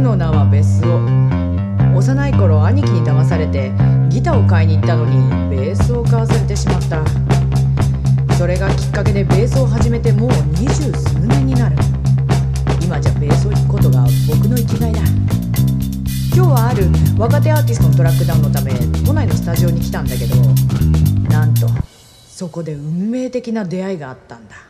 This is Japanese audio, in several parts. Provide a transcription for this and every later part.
の名はベスオ幼い頃兄貴に騙されてギターを買いに行ったのにベースを買わされてしまった。それがきっかけでベースを始めてもう二十数年になる。今じゃベースを弾くことが僕の生きがいだ。今日はある若手アーティストのトラックダウンのため都内のスタジオに来たんだけどなんとそこで運命的な出会いがあったんだ。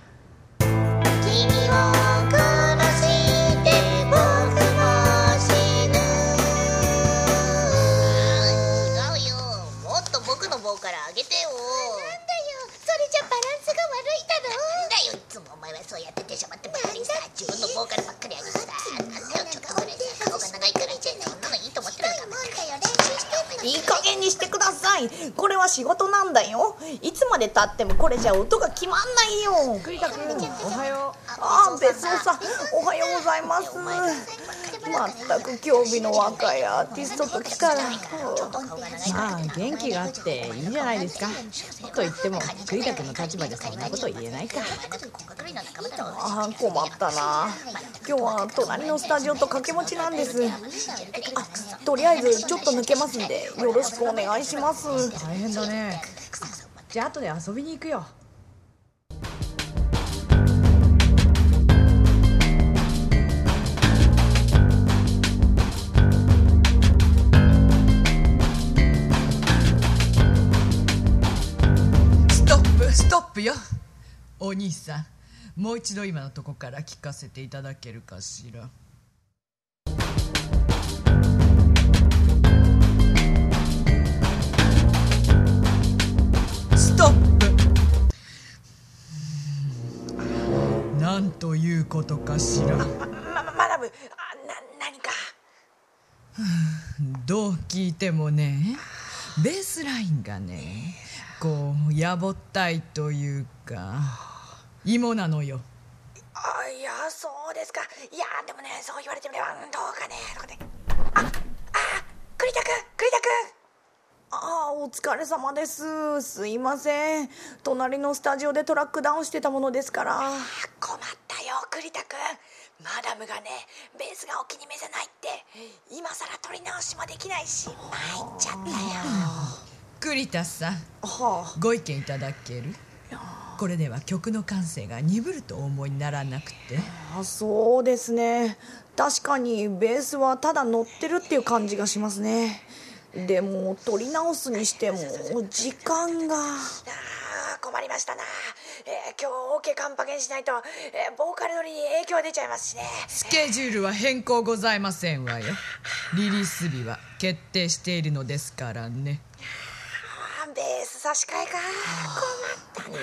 いい加減にしてください。これは仕事なんだよ。いつまでたってもこれじゃ音が決まんないよ。栗田君おはよああ別荘さん。おはようございます。全く興味の若いアーティストと来た。らうまあ元気があっていいんじゃないですか。と言っても栗田君の立場でそんなこと言えないか。ああ困ったな今日は隣のスタジオと掛け持ちなんです。あとりあえずちょっと抜けますんでよろしくお願いします。大変だね。じゃあ後で遊びに行くよ。ストップストップよ。お兄さんもう一度今のとこから聞かせていただけるかしら？ストップ。なんということかしら？ままマダムあな何か？どう聞いてもねベースラインがねこうやぼったいというか芋なのよ。あいやそうですか。いやでもねそう言われてみればうんどうかねとかね。ああ栗田君栗田君ああお疲れ様です。すいません。隣のスタジオでトラックダウンしてたものですから。困ったよ栗田君マダムがねベースがお気に召せないって今さら取り直しもできないし参っちゃったよ。栗田さんはご意見いただける？これでは曲の感性が鈍るとお思いにならなくて。ああそうですね。確かにベースはただ乗ってるっていう感じがしますね。でも取り直すにしても時間が。ああ困りましたな、えー今日 OK カンパケンしないと、えーボーカル取りに影響出ちゃいますしね。スケジュールは変更ございませんわよ。リリース日は決定しているのですからね。あース差し替えか。困ったね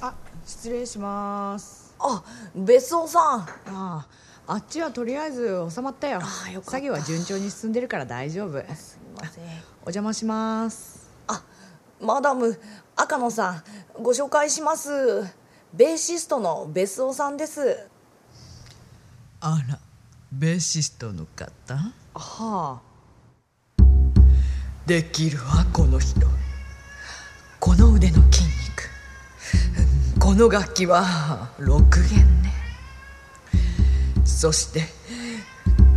あ失礼します。あ別荘さん。あああっちはとりあえず収まったよ。あよかった。作業は順調に進んでるから大丈夫。すいません。お邪魔します。あマダム赤野さんご紹介します。ベーシストの別荘さんです。あらベーシストの方？はできるわこの人。この腕の筋肉。うんこの楽器は6弦ね。そして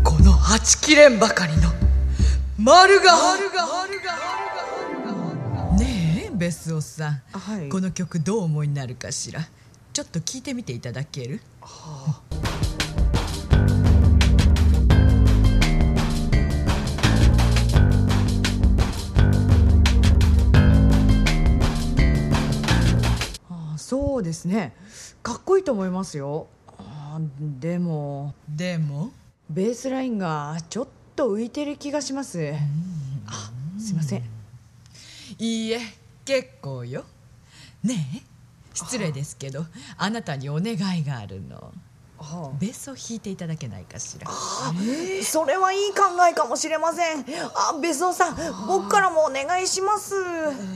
このはちきれんばかりの丸がねえベスオさん、はい。この曲どうお思いになるかしら。ちょっと聞いてみていただける？ああそうですね。かっこいいと思いますよ。ああでも。でも？ベースラインがちょっと浮いてる気がします。あすいません。いいえ結構よ。ねえ失礼ですけどあなたにお願いがあるの。はベースを弾いていただけないかしら。それはいい考えかもしれません。あ別荘さん僕からもお願いします。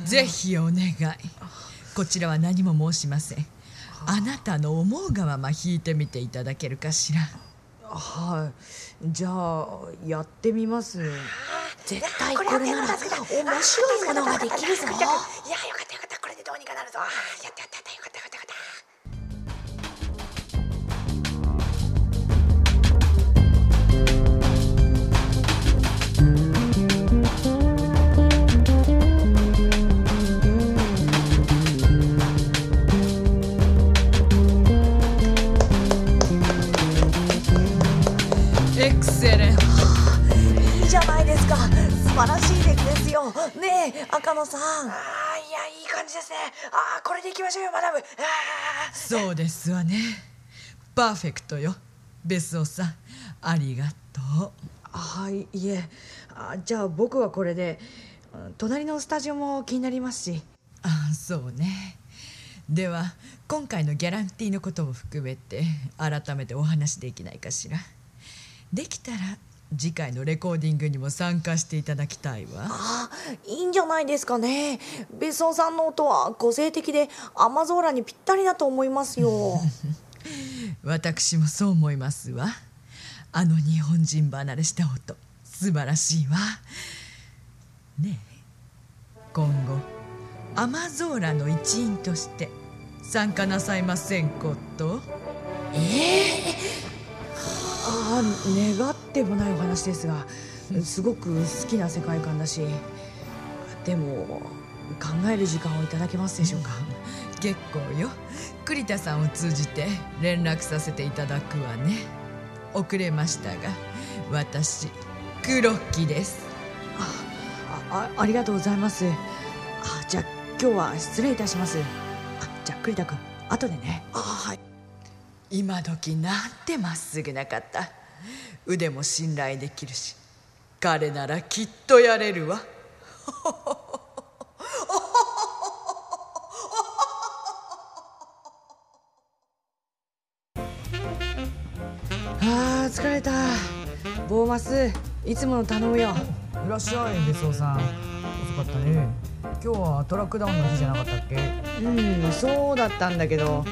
ぜひお願いこちらは何も申しません。あなたの思うがまま弾いてみていただけるかしら。はい。じゃあやってみます。絶対これなら面白いものができるぞ。いやよかったよかった。これでどうにかなるぞ。やったやっ晴らしい出来ですよ。ねえ赤野さん。ああいやいい感じですね。ああこれでいきましょうよマダム。ああそうですわね。パーフェクトよ。ベスオさんありがとう。はいいえ。あじゃあ僕はこれでうん隣のスタジオも気になりますし。あそうね。では今回のギャランティーのことも含めて改めてお話できないかしら。できたら次回のレコーディングにも参加していただきたいわ。あいいんじゃないですかね。ベソさんの音は個性的でアマゾーラにぴったりだと思いますよ。私もそう思いますわ。あの日本人離れした音。素晴らしいわ。ねえ。今後アマゾーラの一員として参加なさいませんこと？あ願ってもないお話ですがすごく好きな世界観だしでも考える時間をいただけますでしょうか？結構よ。栗田さんを通じて連絡させていただくわね。遅れましたが私黒木です。ああありがとうございます。あじゃあ今日は失礼いたします。あじゃあ栗田君後でね。あはい。今時なんてまっすぐな方腕も信頼できるし彼ならきっとやれるわ。あー疲れた。ボーマスいつもの頼むよ。いらっしゃい別荘さん。遅かったね。今日はトラックダウンの日じゃなかったっけ？うんそうだったんだけど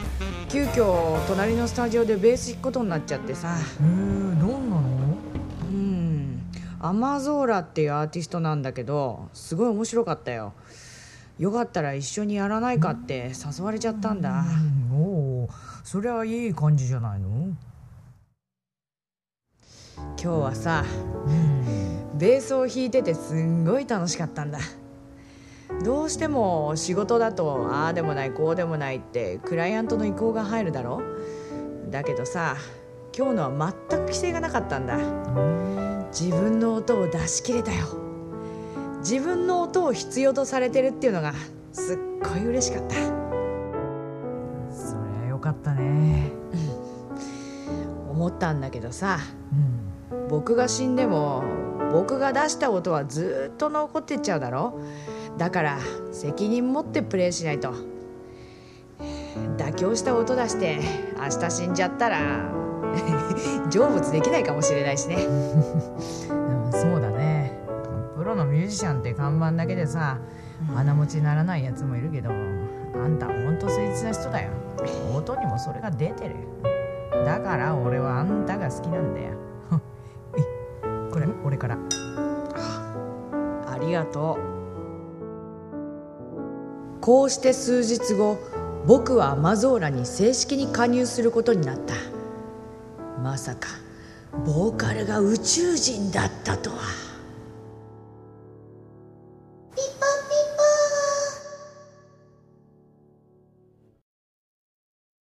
急遽隣のスタジオでベース弾くことになっちゃってさ。へえどんなの？うん。アマゾーラっていうアーティストなんだけどすごい面白かったよ。よかったら一緒にやらないかって誘われちゃったんだ。うんおおそりゃいい感じじゃないの？今日はさうん。ベースを弾いててすんごい楽しかったんだどうしても仕事だとああでもないこうでもないってクライアントの意向が入るだろだけどさ今日のは全く規制がなかったんだ。自分の音を出し切れたよ。自分の音を必要とされてるっていうのがすっごい嬉しかった。そりゃよかったね。思ったんだけどさうん。僕が死んでも僕が出した音はずっと残ってっちゃうだろだから責任持ってプレイしないと。妥協した音出して明日死んじゃったら 成仏できないかもしれないしね。うんそうだね。プロのミュージシャンって看板だけでさ鼻持ちにならないやつもいるけどあんたほんと誠実な人だよ。音にもそれが出てる。だから俺はあんたが好きなんだよ。いこれ俺から。ありがとうこうして数日後僕はアマゾーラに正式に加入することになった。まさかボーカルが宇宙人だったとは。